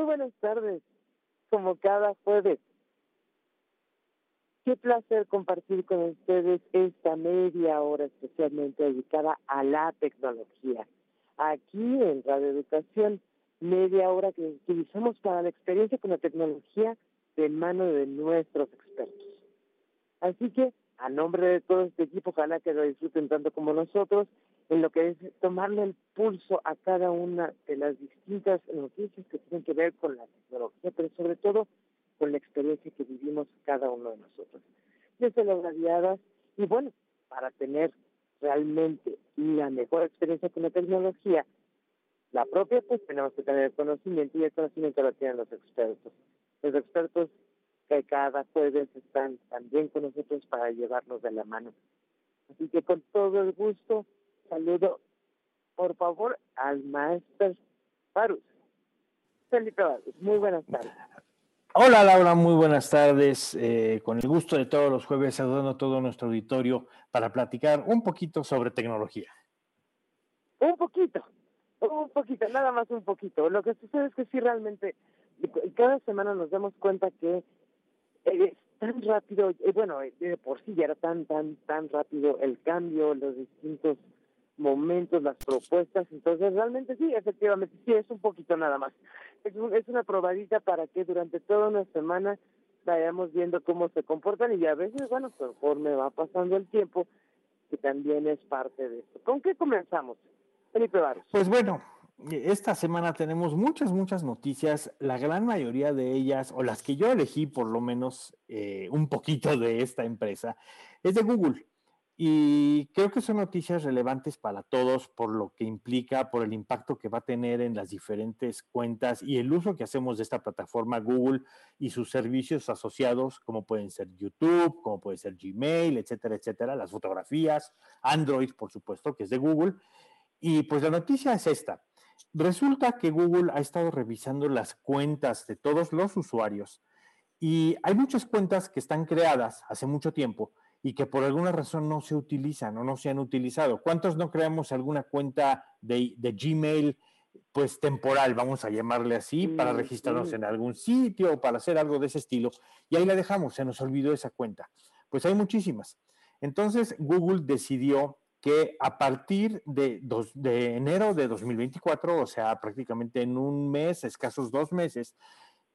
Muy buenas tardes, como cada jueves. Qué placer compartir con ustedes esta media hora especialmente dedicada a la tecnología. Aquí en Radio Educación, media hora que utilizamos para la experiencia con la tecnología de mano de nuestros expertos. Así que, a nombre de todo este equipo, ojalá que lo disfruten tanto como nosotros, en lo que es tomarle el pulso a cada una de las distintas noticias que tienen que ver con la tecnología, pero sobre todo con la experiencia que vivimos cada uno de nosotros. Desde las radiadas, y bueno, para tener realmente la mejor experiencia con la tecnología, la propia, pues tenemos que tener conocimiento y el conocimiento lo tienen los expertos. Los expertos que cada jueves están también con nosotros para llevarnos de la mano. Así que con todo el gusto, saludo, por favor, al maestro Parus. Felipe Vargas, muy buenas tardes. Hola Laura, muy buenas tardes. Eh, con el gusto de todos los jueves, saludando a todo nuestro auditorio para platicar un poquito sobre tecnología. Un poquito, un poquito, nada más un poquito. Lo que sucede es que sí realmente, cada semana nos damos cuenta que es tan rápido, y bueno, de por sí ya era tan, tan, tan rápido el cambio, los distintos momentos, las propuestas, entonces realmente sí, efectivamente, sí, es un poquito nada más. Es, un, es una probadita para que durante toda una semana vayamos viendo cómo se comportan y a veces, bueno, conforme va pasando el tiempo, que también es parte de esto. ¿Con qué comenzamos? Felipe Barros. Pues bueno, esta semana tenemos muchas, muchas noticias, la gran mayoría de ellas, o las que yo elegí por lo menos eh, un poquito de esta empresa, es de Google. Y creo que son noticias relevantes para todos por lo que implica, por el impacto que va a tener en las diferentes cuentas y el uso que hacemos de esta plataforma Google y sus servicios asociados, como pueden ser YouTube, como puede ser Gmail, etcétera, etcétera, las fotografías, Android, por supuesto, que es de Google. Y pues la noticia es esta. Resulta que Google ha estado revisando las cuentas de todos los usuarios y hay muchas cuentas que están creadas hace mucho tiempo y que por alguna razón no se utilizan o no se han utilizado. ¿Cuántos no creamos alguna cuenta de, de Gmail, pues temporal, vamos a llamarle así, para registrarnos en algún sitio o para hacer algo de ese estilo? Y ahí la dejamos, se nos olvidó esa cuenta. Pues hay muchísimas. Entonces Google decidió que a partir de, dos, de enero de 2024, o sea, prácticamente en un mes, escasos dos meses,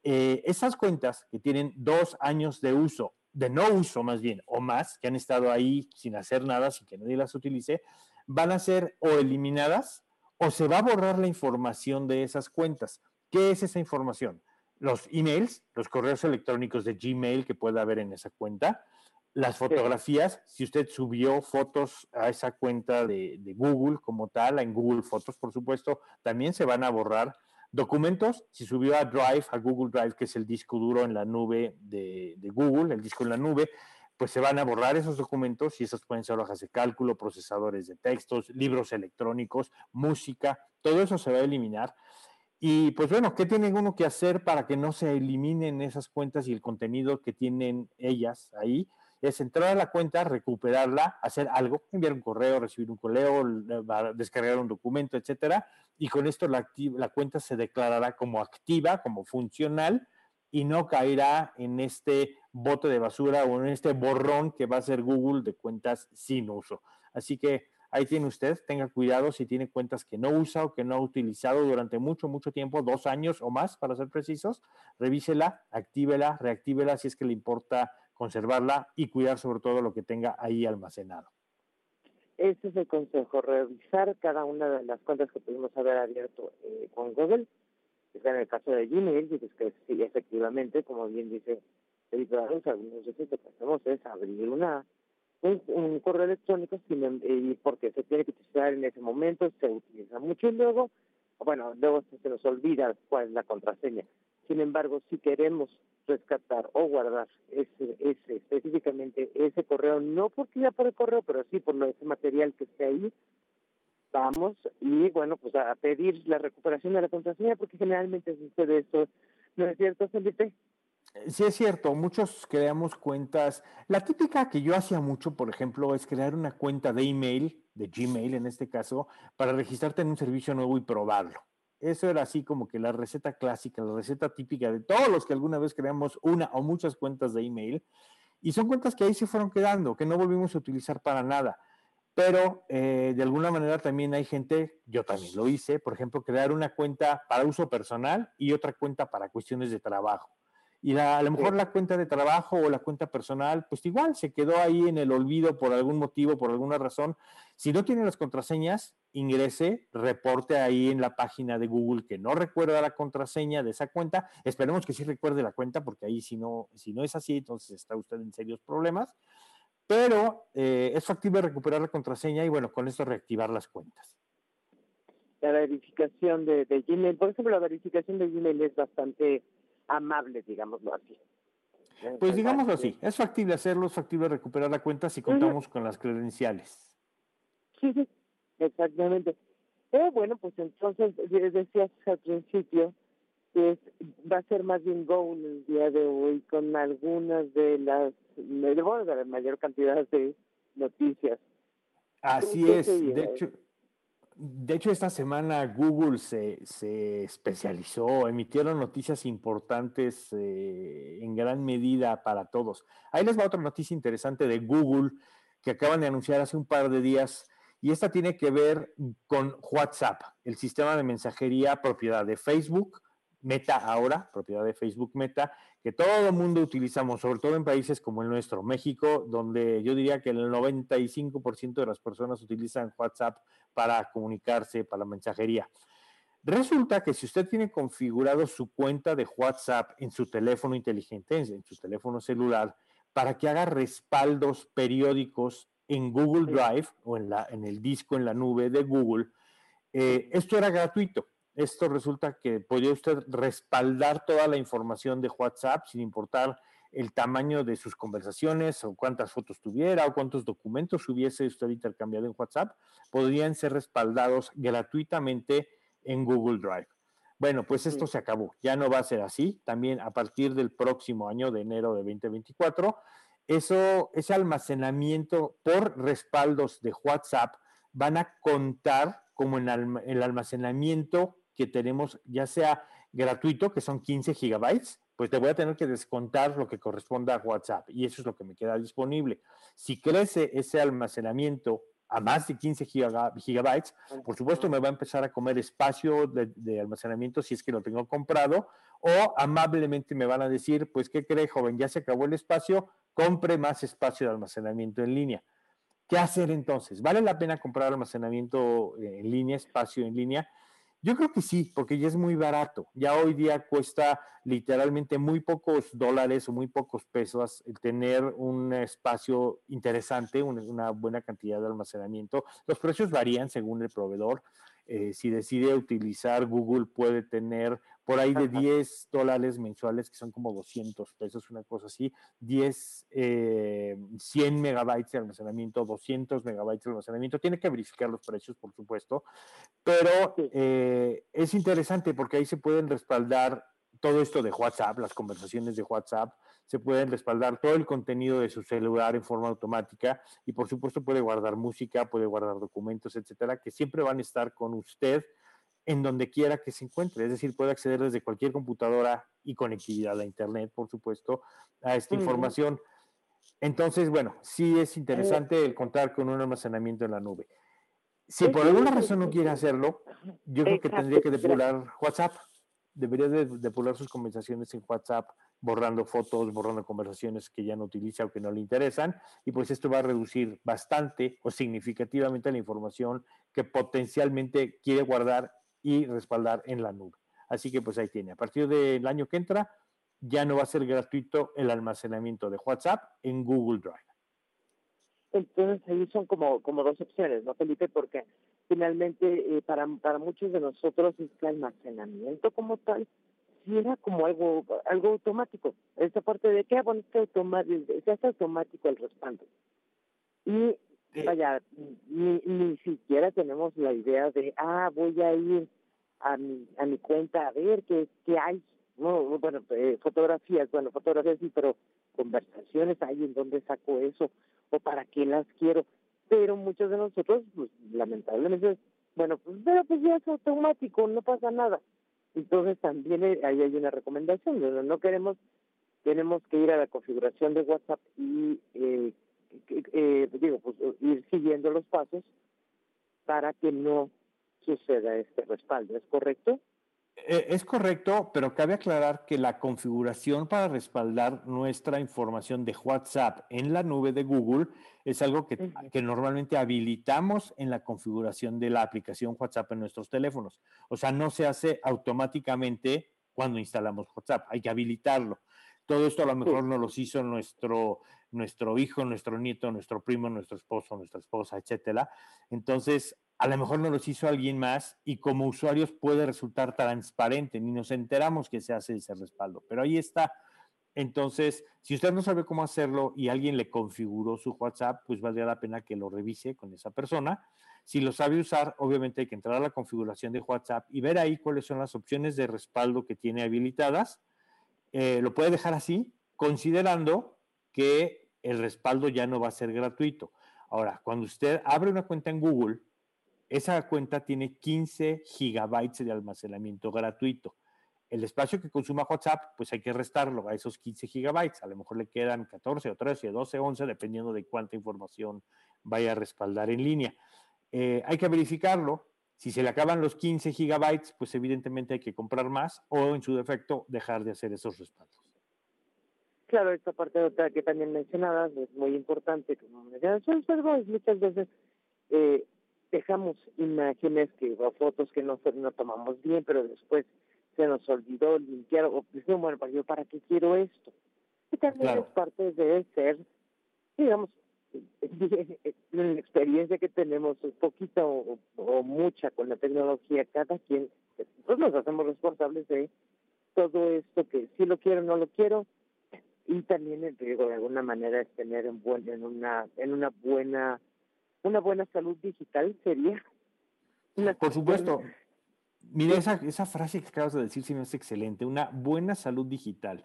eh, esas cuentas que tienen dos años de uso de no uso más bien, o más, que han estado ahí sin hacer nada, sin que nadie las utilice, van a ser o eliminadas o se va a borrar la información de esas cuentas. ¿Qué es esa información? Los emails, los correos electrónicos de Gmail que pueda haber en esa cuenta, las fotografías, si usted subió fotos a esa cuenta de, de Google como tal, en Google Fotos, por supuesto, también se van a borrar Documentos, si subió a Drive, a Google Drive, que es el disco duro en la nube de, Google, el disco en la nube, pues se van a borrar esos documentos y esos pueden ser hojas de cálculo, procesadores de textos, libros electrónicos, música, todo eso se va a eliminar. Y pues bueno, ¿qué tiene uno que hacer para que no se eliminen esas cuentas y el contenido que tienen ellas ahí? Es entrar a la cuenta, recuperarla, hacer algo, enviar un correo, recibir un correo, descargar un documento, etcétera, y con esto la, cuenta se declarará como activa, como funcional, y no caerá en este bote de basura o en este borrón que va a ser Google de cuentas sin uso. Así que Ahí tiene usted, tenga cuidado si tiene cuentas que no usa o que no ha utilizado durante mucho, mucho tiempo, dos años o más, para ser precisos, revísela, actívela, reactívela si es que le importa conservarla y cuidar sobre todo lo que tenga ahí almacenado. Ese es el consejo, revisar cada una de las cuentas que pudimos haber abierto eh, con Google. En el caso de Gmail, dices que sí, efectivamente, como bien dice el algunos veces lo que hacemos es abrir una un, correo electrónico sin, em, y porque se tiene que utilizar en ese momento, se utiliza mucho y luego, bueno, luego se nos olvida cuál es la contraseña. Sin embargo, si queremos rescatar o guardar ese, ese específicamente ese correo, no porque ya por el correo, pero sí por lo, ese material que esté ahí, vamos y bueno, pues a pedir la recuperación de la contraseña porque generalmente sucede eso. ¿No es cierto, Felipe? Eh, sí, es cierto, muchos creamos cuentas. La típica que yo hacía mucho, por ejemplo, es crear una cuenta de email, de Gmail en este caso, para registrarte en un servicio nuevo y probarlo. Eso era así como que la receta clásica, la receta típica de todos los que alguna vez creamos una o muchas cuentas de email. Y son cuentas que ahí se fueron quedando, que no volvimos a utilizar para nada. Pero eh, de alguna manera también hay gente, yo también lo hice, por ejemplo, crear una cuenta para uso personal y otra cuenta para cuestiones de trabajo. Y a lo mejor la cuenta de trabajo o la cuenta personal, pues igual se quedó ahí en el olvido por algún motivo, por alguna razón. Si no tiene las contraseñas, ingrese, reporte ahí en la página de Google que no recuerda la contraseña de esa cuenta. Esperemos que sí recuerde la cuenta, porque ahí si no, si no es así, entonces está usted en serios problemas. Pero eh, es factible recuperar la contraseña y bueno, con esto reactivar las cuentas. La verificación de, de Gmail, por ejemplo, la verificación de Gmail es bastante amable, digámoslo así. Pues digámoslo así, es factible hacerlo, es factible recuperar la cuenta si contamos con las credenciales. Sí, sí, exactamente. Pero bueno, pues entonces decías al principio que va a ser más bien Go el día de hoy con algunas de las, de la mayor cantidad de noticias. Así es, de hecho, de hecho, esta semana Google se, especializó, emitieron noticias importantes eh, en gran medida para todos. Ahí les va otra noticia interesante de Google que acaban de anunciar hace un par de días y esta tiene que ver con WhatsApp, el sistema de mensajería propiedad de Facebook, Meta ahora, propiedad de Facebook Meta, que todo el mundo utilizamos, sobre todo en países como el nuestro, México, donde yo diría que el 95% de las personas utilizan WhatsApp para comunicarse, para la mensajería. Resulta que si usted tiene configurado su cuenta de WhatsApp en su teléfono inteligente, en su teléfono celular, para que haga respaldos periódicos en Google Drive o en, la, en el disco, en la nube de Google, eh, esto era gratuito esto resulta que podría usted respaldar toda la información de WhatsApp sin importar el tamaño de sus conversaciones o cuántas fotos tuviera o cuántos documentos hubiese usted intercambiado en WhatsApp, podrían ser respaldados gratuitamente en Google Drive. Bueno, pues esto se acabó, ya no va a ser así. También a partir del próximo año de enero de 2024, eso, ese almacenamiento por respaldos de WhatsApp van a contar como en el almacenamiento que tenemos, ya sea gratuito, que son 15 gigabytes, pues te voy a tener que descontar lo que corresponda a WhatsApp y eso es lo que me queda disponible. Si crece ese almacenamiento a más de 15 gigabytes, por supuesto me va a empezar a comer espacio de, almacenamiento si es que lo tengo comprado o amablemente me van a decir, pues, ¿qué cree, joven? Ya se acabó el espacio, compre más espacio de almacenamiento en línea. ¿Qué hacer entonces? ¿Vale la pena comprar almacenamiento en línea, espacio en línea? Yo creo que sí, porque ya es muy barato. Ya hoy día cuesta literalmente muy pocos dólares o muy pocos pesos tener un espacio interesante, una buena cantidad de almacenamiento. Los precios varían según el proveedor. Eh, si decide utilizar Google puede tener por ahí de 10 dólares mensuales, que son como 200 pesos, una cosa así, 10, 100 eh, megabytes de almacenamiento, 200 megabytes de almacenamiento. Tiene que verificar los precios, por supuesto, pero eh, es interesante porque ahí se pueden respaldar todo esto de WhatsApp, las conversaciones de WhatsApp, se pueden respaldar todo el contenido de su celular en forma automática y por supuesto puede guardar música, puede guardar documentos, etcétera, que siempre van a estar con usted en donde quiera que se encuentre. Es decir, puede acceder desde cualquier computadora y conectividad a Internet, por supuesto, a esta información. Entonces, bueno, sí es interesante el contar con un almacenamiento en la nube. Si por alguna razón no quiere hacerlo, yo creo que tendría que depurar WhatsApp. Debería de depurar sus conversaciones en WhatsApp, borrando fotos, borrando conversaciones que ya no utiliza o que no le interesan. Y pues esto va a reducir bastante o significativamente la información que potencialmente quiere guardar y respaldar en la nube. Así que pues ahí tiene. A partir del año que entra, ya no va a ser gratuito el almacenamiento de WhatsApp en Google Drive. Entonces ahí son como, como dos opciones, ¿no, Felipe? Porque finalmente eh, para, para muchos de nosotros este almacenamiento como tal sí era como algo algo automático. Esta parte de que, ah, bueno, es automático, automático el respaldo. Y vaya, ni, ni siquiera tenemos la idea de, ah, voy a ir a mi, a mi cuenta a ver qué, qué hay. No, bueno, eh, fotografías, bueno, fotografías sí, pero conversaciones hay en donde saco eso o para qué las quiero. Pero muchos de nosotros, pues lamentablemente, bueno, pues, pero pues ya es automático, no pasa nada. Entonces también ahí hay una recomendación, no, no queremos, tenemos que ir a la configuración de WhatsApp y, eh, eh, digo, pues ir siguiendo los pasos para que no suceda este respaldo, ¿es correcto? Eh, es correcto, pero cabe aclarar que la configuración para respaldar nuestra información de WhatsApp en la nube de Google es algo que, que, normalmente habilitamos en la configuración de la aplicación WhatsApp en nuestros teléfonos. O sea, no se hace automáticamente cuando instalamos WhatsApp, hay que habilitarlo. Todo esto a lo mejor no los hizo nuestro, nuestro hijo, nuestro nieto, nuestro primo, nuestro esposo, nuestra esposa, etcétera. Entonces, a lo mejor no los hizo alguien más y como usuarios puede resultar transparente, ni nos enteramos que se hace ese respaldo, pero ahí está. Entonces, si usted no sabe cómo hacerlo y alguien le configuró su WhatsApp, pues valdría la pena que lo revise con esa persona. Si lo sabe usar, obviamente hay que entrar a la configuración de WhatsApp y ver ahí cuáles son las opciones de respaldo que tiene habilitadas. Eh, lo puede dejar así, considerando que el respaldo ya no va a ser gratuito. Ahora, cuando usted abre una cuenta en Google, esa cuenta tiene 15 gigabytes de almacenamiento gratuito. El espacio que consuma WhatsApp, pues hay que restarlo a esos 15 gigabytes. A lo mejor le quedan 14 o 13, 12, 11, dependiendo de cuánta información vaya a respaldar en línea. Eh, hay que verificarlo. Si se le acaban los 15 gigabytes, pues evidentemente hay que comprar más o en su defecto dejar de hacer esos respaldos. Claro, esta parte otra que también mencionabas es muy importante. Como muchas veces eh, dejamos imágenes que o fotos que no, no tomamos bien, pero después se nos olvidó limpiar o decimos, bueno, para yo para qué quiero esto. Y también es parte de ser, digamos, la experiencia que tenemos, o, o, mucha con la tecnología, cada quien, pues nos hacemos responsables de todo esto que si lo quiero o no lo quiero, y también el riesgo de alguna manera es tener en, buen, en una en una buena una buena salud digital sería. Por supuesto. Mira, esa, esa frase que acabas de decir sí me es excelente, una buena salud digital,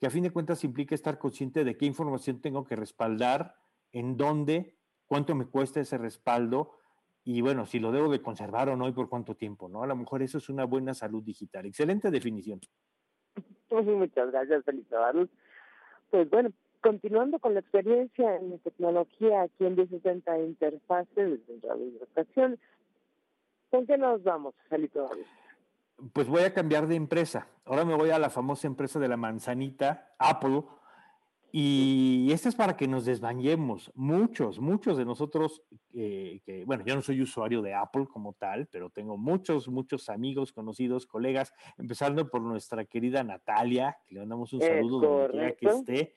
que a fin de cuentas implica estar consciente de qué información tengo que respaldar, en dónde, cuánto me cuesta ese respaldo y bueno, si lo debo de conservar o no y por cuánto tiempo, ¿no? A lo mejor eso es una buena salud digital. Excelente definición. Muchas gracias, Felipe Pues bueno, Continuando con la experiencia en tecnología aquí en 1060 Interfaces desde Radio Educación, ¿con qué nos vamos, Jalito? Pues voy a cambiar de empresa. Ahora me voy a la famosa empresa de la manzanita, Apple. Y esto es para que nos desbañemos. Muchos, muchos de nosotros, eh, que, bueno, yo no soy usuario de Apple como tal, pero tengo muchos, muchos amigos, conocidos, colegas, empezando por nuestra querida Natalia, que le mandamos un saludo donde quiera que esté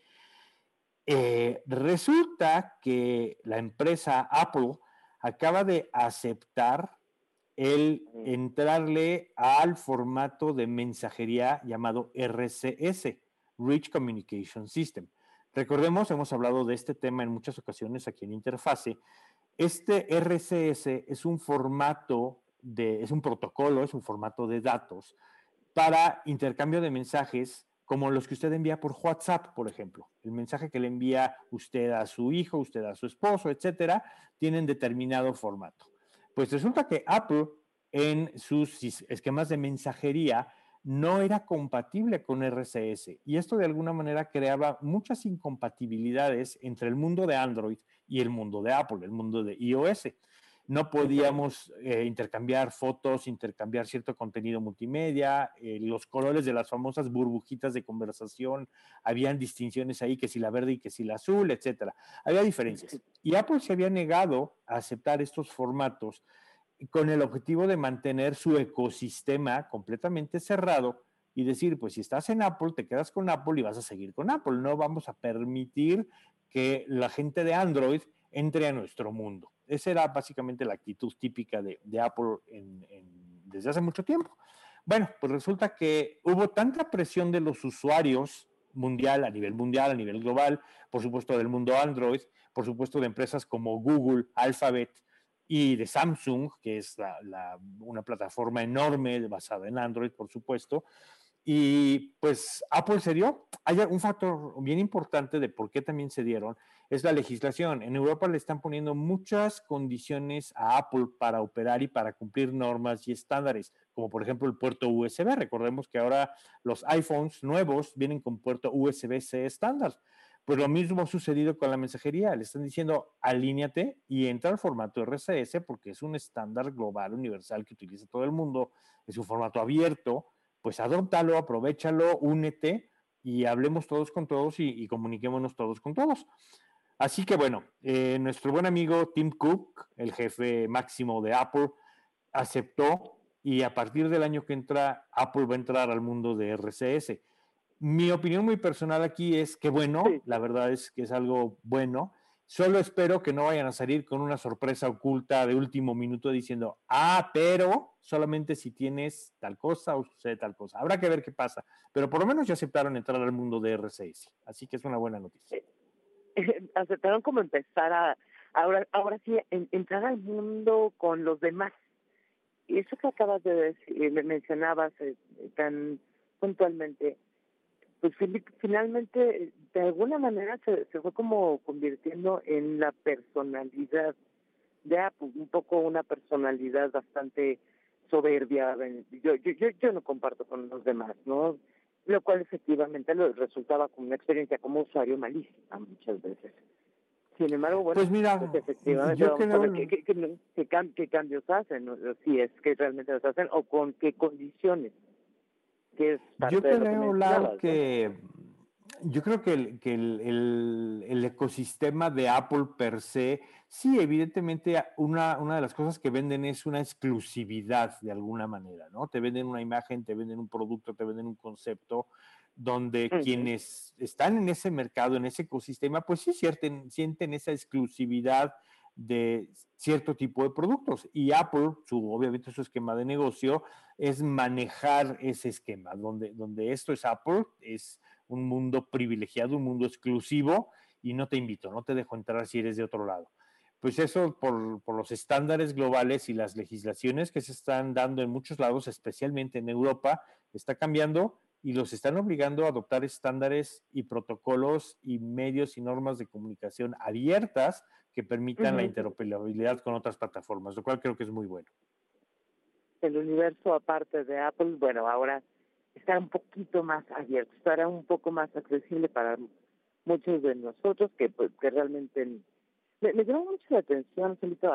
eh, resulta que la empresa Apple acaba de aceptar el entrarle al formato de mensajería llamado RCS, Rich Communication System. Recordemos, hemos hablado de este tema en muchas ocasiones aquí en Interfase. Este RCS es un formato de, es un protocolo, es un formato de datos para intercambio de mensajes como los que usted envía por WhatsApp, por ejemplo. El mensaje que le envía usted a su hijo, usted a su esposo, etcétera, tienen determinado formato. Pues resulta que Apple en sus esquemas de mensajería no era compatible con RCS y esto de alguna manera creaba muchas incompatibilidades entre el mundo de Android y el mundo de Apple, el mundo de iOS. no podíamos eh, intercambiar fotos, intercambiar cierto contenido multimedia, eh, los colores de las famosas burbujitas de conversación, habían distinciones ahí, que si la verde y que si la azul, etcétera. Había diferencias. Y Apple se había negado a aceptar estos formatos con el objetivo de mantener su ecosistema completamente cerrado y decir, pues si estás en Apple, te quedas con Apple y vas a seguir con Apple. No vamos a permitir que la gente de Android entre a nuestro mundo. Esa era básicamente la actitud típica de, Apple desde hace mucho tiempo. Bueno, pues resulta que hubo tanta presión de los usuarios mundial, a nivel mundial, a nivel global, por supuesto del mundo Android, por supuesto de empresas como Google, Alphabet y de Samsung, que es una plataforma enorme basada en Android, por supuesto. Y pues Apple se dio. Hay un factor bien importante de por qué también se dieron, es la legislación. En Europa le están poniendo muchas condiciones a Apple para operar y para cumplir normas y estándares, como por ejemplo el puerto USB. Recordemos que ahora los iPhones nuevos vienen con puerto USB-C estándar. Pues lo mismo ha sucedido con la mensajería. Le están diciendo, alíñate y entra al formato RCS porque es un estándar global, universal que utiliza todo el mundo. Es un formato abierto. Pues adóptalo, aprovechalo, únete y hablemos todos con todos y, comuniquémonos todos con todos. Así que bueno, eh, nuestro buen amigo Tim Cook, el jefe máximo de Apple, aceptó y a partir del año que entra, Apple va a entrar al mundo de RCS. Mi opinión muy personal aquí es que bueno, la verdad es que es algo bueno. Solo espero que no vayan a salir con una sorpresa oculta de último minuto diciendo, ah, pero solamente si tienes tal cosa o sucede tal cosa. Habrá que ver qué pasa. Pero por lo menos ya aceptaron entrar al mundo de RCS. Así que es una buena noticia. aceptaron como empezar a, ahora, ahora sí, entrar al mundo con los demás. Y eso que acabas de decir, mencionabas eh, tan puntualmente, pues finalmente, de alguna manera se, se fue como convirtiendo en la personalidad de Apple, un poco una personalidad bastante soberbia. Yo, yo, yo, yo no comparto con los demás, ¿no? lo cual efectivamente lo resultaba como una experiencia como usuario malísima muchas veces. Sin embargo, bueno, pues mira, pues efectivamente, yo creo... ¿qué, qué, qué, cambios hacen? Si es que realmente los hacen o con qué condiciones. Que es yo creo, que, yo creo que, el, que el, el, ecosistema de Apple per se, sí, evidentemente una, una de las cosas que venden es una exclusividad de alguna manera, ¿no? Te venden una imagen, te venden un producto, te venden un concepto, donde quienes están en ese mercado, en ese ecosistema, pues sí sienten, sienten esa exclusividad de cierto tipo de productos. Y Apple, su, obviamente su esquema de negocio es manejar ese esquema, donde, donde esto es Apple, es un mundo privilegiado, un mundo exclusivo, y no te invito, no te dejo entrar si eres de otro lado. Pues eso por, por, los estándares globales y las legislaciones que se están dando en muchos lados, especialmente en Europa, está cambiando y los están obligando a adoptar estándares y protocolos y medios y normas de comunicación abiertas que permitan la interoperabilidad con otras plataformas, lo cual creo que es muy bueno. El universo aparte de Apple, bueno, ahora estará un poquito más abierto, estará un poco más accesible para muchos de nosotros que, pues, que realmente me, me llamó mucho la atención, Felipe,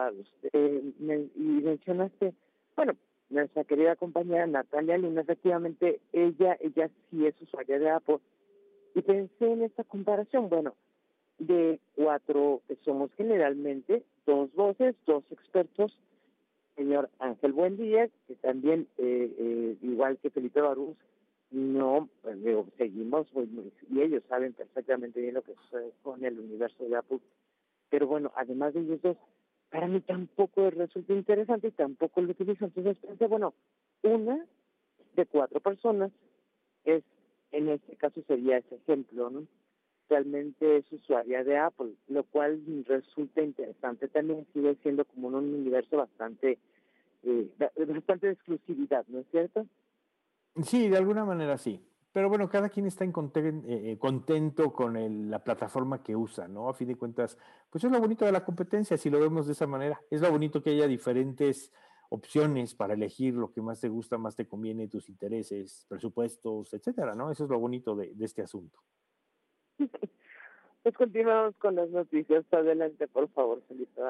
eh, y mencionaste, bueno, nuestra querida compañera Natalia Luna, efectivamente, ella, ella sí es usuaria de Apple, y pensé en esta comparación, bueno, de cuatro somos generalmente, dos voces, dos expertos, señor Ángel Buendía, que también, eh, eh, igual que Felipe Barús, no, pues, seguimos, y ellos saben perfectamente bien lo que sucede con el universo de Apple. Pero bueno, además de ellos dos, para mí tampoco resulta interesante y tampoco lo utilizo. Entonces pensé, bueno, una de cuatro personas es, en este caso sería ese ejemplo, ¿no? Realmente es usuaria de Apple, lo cual resulta interesante. También sigue siendo como un universo bastante, eh, bastante de exclusividad, ¿no es cierto? Sí, de alguna manera sí. Pero bueno, cada quien está eh, eh, contento con la plataforma que usa, ¿no? A fin de cuentas, pues es lo bonito de la competencia, si lo vemos de esa manera. Es lo bonito que haya diferentes opciones para elegir lo que más te gusta, más te conviene, tus intereses, presupuestos, etcétera, ¿no? Eso es lo bonito de, este asunto. Pues continuamos con las noticias. Adelante, por favor, Felipe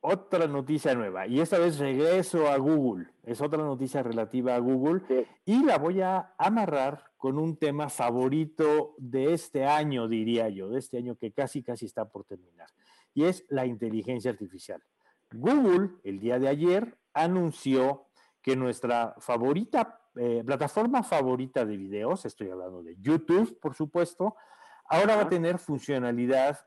Otra noticia nueva, y esta vez regreso a Google. Es otra noticia relativa a Google y la voy a amarrar con un tema favorito de este año, diría yo, de este año que casi, casi está por terminar, y es la inteligencia artificial. Google, el día de ayer, anunció que nuestra favorita, eh, plataforma favorita de videos, estoy hablando de YouTube, por supuesto, ahora va a tener funcionalidad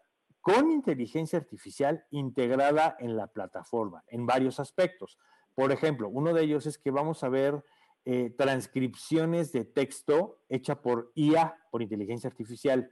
con inteligencia artificial integrada en la plataforma, en varios aspectos. Por ejemplo, uno de ellos es que vamos a ver eh, transcripciones de texto hecha por IA, por inteligencia artificial.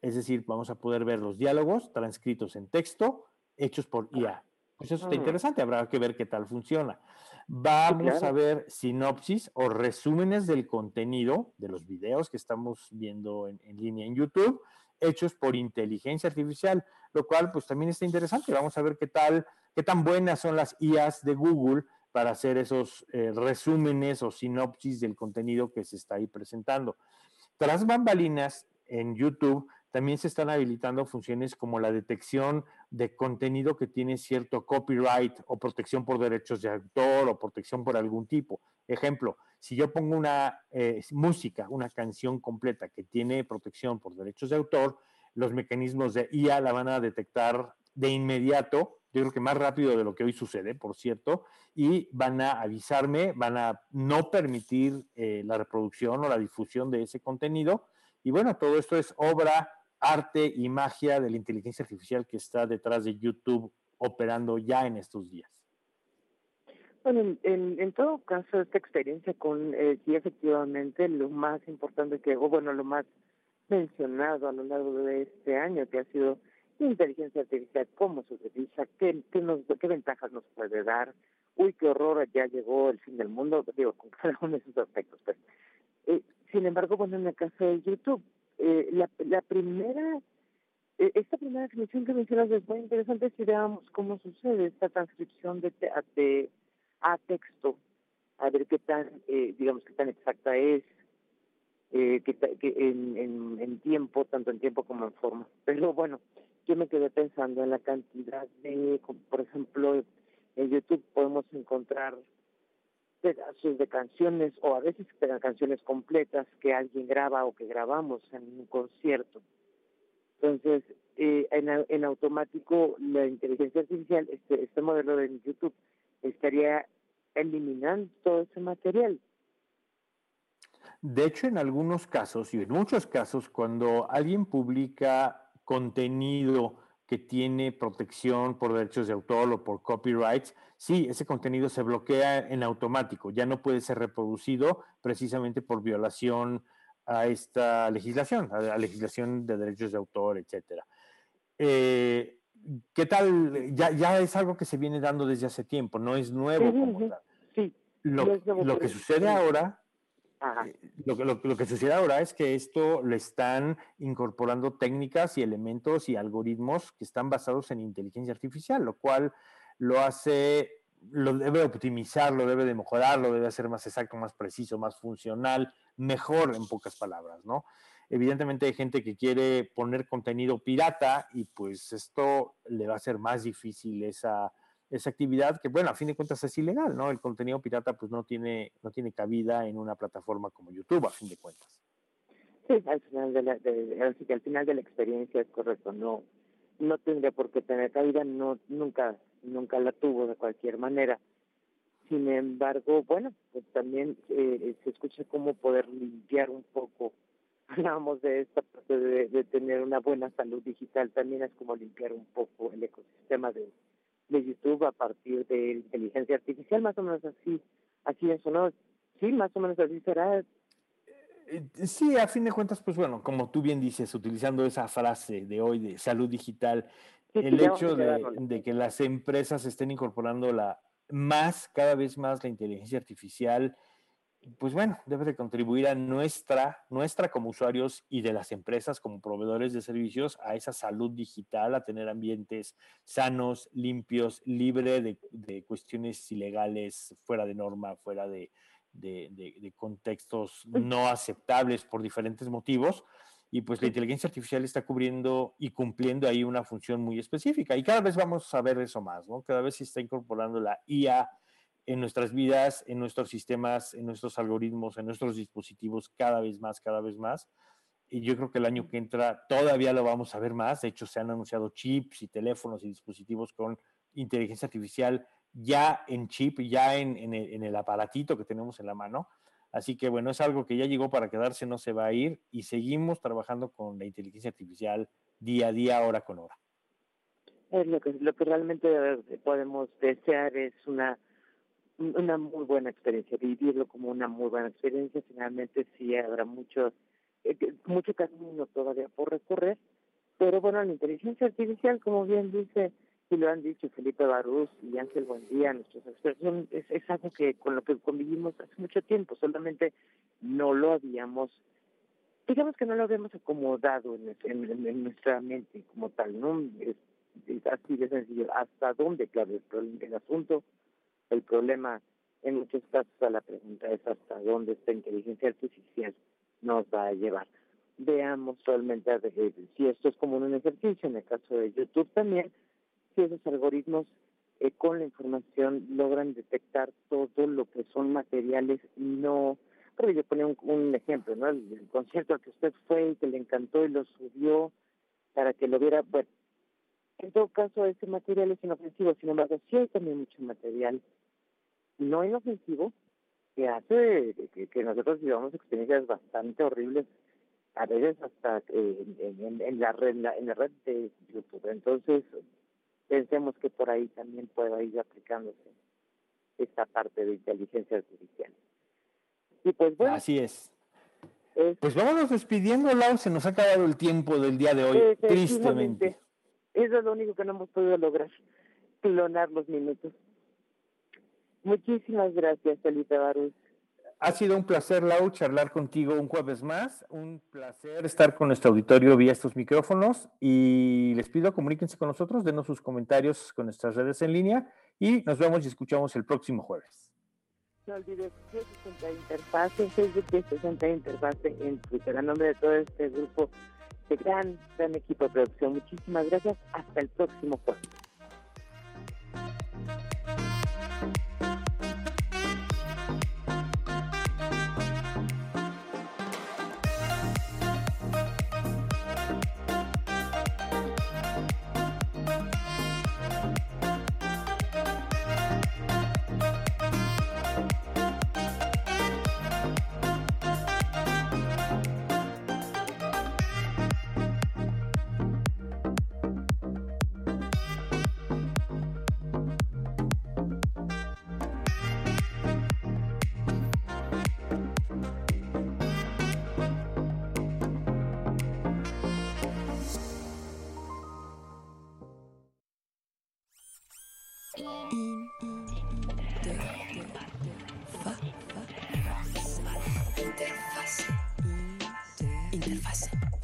Es decir, vamos a poder ver los diálogos transcritos en texto hechos por IA. Pues eso está interesante, habrá que ver qué tal funciona. Vamos a ver sinopsis o resúmenes del contenido de los videos que estamos viendo en, línea en YouTube, hechos por inteligencia artificial, lo cual pues también está interesante. Vamos a ver qué tal, qué tan buenas son las IAs de Google para hacer esos eh, resúmenes o sinopsis del contenido que se está ahí presentando. Tras bambalinas en YouTube también se están habilitando funciones como la detección de contenido que tiene cierto copyright o protección por derechos de autor o protección por algún tipo. Ejemplo, si yo pongo una eh, música, una canción completa que tiene protección por derechos de autor, los mecanismos de IA la van a detectar de inmediato, yo creo que más rápido de lo que hoy sucede, por cierto, y van a avisarme, van a no permitir eh, la reproducción o la difusión de ese contenido. Y bueno, todo esto es obra arte y magia de la inteligencia artificial que está detrás de YouTube operando ya en estos días. Bueno, en, todo caso, esta experiencia con, eh, sí, efectivamente, lo más importante que, o bueno, lo más mencionado a lo largo de este año, que ha sido inteligencia artificial, cómo se utiliza, qué, qué ventajas nos puede dar. Uy, qué horror, ya llegó el fin del mundo, digo, con cada uno de esos aspectos. Pues. Eh, sin embargo, bueno, en el caso de YouTube, eh, la, la primera, eh, esta primera transcripción que mencionas es muy interesante si veamos cómo sucede esta transcripción de, de a texto, a ver qué tan, eh, digamos, qué tan exacta es, eh, que, que en, en, en, tiempo, tanto en tiempo como en forma. Pero bueno, yo me quedé pensando en la cantidad de, por ejemplo, en YouTube podemos encontrar pedazos de canciones o a veces canciones completas que alguien graba o que grabamos en un concierto. Entonces, eh, en, en, automático, la inteligencia artificial, este, este modelo de YouTube, estaría eliminando todo ese material. De hecho, en algunos casos y en muchos casos, cuando alguien publica contenido que tiene protección por derechos de autor o por copyrights, sí, ese contenido se bloquea en automático, ya no puede ser reproducido precisamente por violación a esta legislación, a la legislación de derechos de autor, etcétera. Eh, ¿Qué tal? Ya, ya es algo que se viene dando desde hace tiempo, no es nuevo como tal. Sí, lo, lo que sucede ahora eh, lo, lo, lo, que sucede ahora es que esto le están incorporando técnicas y elementos y algoritmos que están basados en inteligencia artificial, lo cual lo hace, lo debe optimizar, lo debe de mejorar, lo debe hacer más exacto, más preciso, más funcional, mejor en pocas palabras, ¿no? Evidentemente hay gente que quiere poner contenido pirata y pues esto le va a hacer más difícil esa, esa actividad que, bueno, a fin de cuentas es ilegal, ¿no? El contenido pirata pues no tiene, no tiene cabida en una plataforma como YouTube, a fin de cuentas. Sí, al final de la, de, al final de la experiencia es correcto, no, no tendría por qué tener cabida, no, nunca, nunca la tuvo de cualquier manera. Sin embargo, bueno, pues también eh, se escucha cómo poder limpiar un poco, hablamos de esta parte de, tener una buena salud digital, también es como limpiar un poco el ecosistema de, de YouTube a partir de inteligencia artificial, más o menos así, así eso, ¿no? Sí, más o menos así será. Eh, sí, a fin de cuentas, pues bueno, como tú bien dices, utilizando esa frase de hoy de salud digital, el hecho de, de, que las empresas estén incorporando la más, cada vez más la inteligencia artificial, pues bueno, debe de contribuir a nuestra, nuestra como usuarios y de las empresas como proveedores de servicios a esa salud digital, a tener ambientes sanos, limpios, libre de, de cuestiones ilegales, fuera de norma, fuera de, de, de, contextos no aceptables por diferentes motivos. Y pues la inteligencia artificial está cubriendo y cumpliendo ahí una función muy específica. Y cada vez vamos a ver eso más, ¿no? Cada vez se está incorporando la IA en nuestras vidas, en nuestros sistemas, en nuestros algoritmos, en nuestros dispositivos, cada vez más, cada vez más. Y yo creo que el año que entra todavía lo vamos a ver más. De hecho, se han anunciado chips y teléfonos y dispositivos con inteligencia artificial ya en chip, ya en, en, el, en el aparatito que tenemos en la mano Así que bueno, es algo que ya llegó para quedarse, no se va a ir y seguimos trabajando con la inteligencia artificial día a día, hora con hora. Es lo que lo que realmente podemos desear es una una muy buena experiencia, vivirlo como una muy buena experiencia. Finalmente sí habrá mucho eh, mucho camino todavía por recorrer, pero bueno, la inteligencia artificial, como bien dice y lo han dicho Felipe Barús y Ángel Buendía, nuestros expertos, es, algo que con lo que convivimos hace mucho tiempo, solamente no lo habíamos, digamos que no lo habíamos acomodado en, en, nuestra mente como tal, ¿no? Es, así de sencillo. ¿Hasta dónde? Claro, el, el asunto, el problema, en muchos casos a la pregunta es hasta dónde esta inteligencia artificial nos va a llevar. Veamos realmente si esto es como un ejercicio, en el caso de YouTube también, si esos algoritmos eh, con la información logran detectar todo lo que son materiales no pero yo ponía un, ejemplo no el, concierto al que usted fue y que le encantó y lo subió para que lo viera. Bueno en todo caso ese material es inofensivo sin embargo sí hay también mucho material no inofensivo que hace que, nosotros vivamos experiencias bastante horribles a veces hasta eh, en, en, la red en la red de YouTube. Entonces pensemos que por ahí también pueda ir aplicándose esta parte de inteligencia artificial. Y pues bueno. Así es. pues vámonos despidiendo, Lau, se nos ha acabado el tiempo del día de hoy, tristemente. Eso es lo único que no hemos podido lograr, clonar los minutos. Muchísimas gracias, Felipe Barús. Ha sido un placer, Lau, charlar contigo un jueves más. Un placer estar con nuestro auditorio vía estos micrófonos. Y les pido, comuníquense con nosotros, denos sus comentarios con nuestras redes en línea y nos vemos y escuchamos el próximo jueves. No olvides 60 Interfase, Facebook 60 Interfase en Twitter. A nombre de todo este grupo de gran, gran equipo de producción, muchísimas gracias. Hasta el próximo jueves.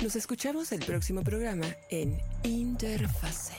Nos escuchamos el próximo programa en Interfase.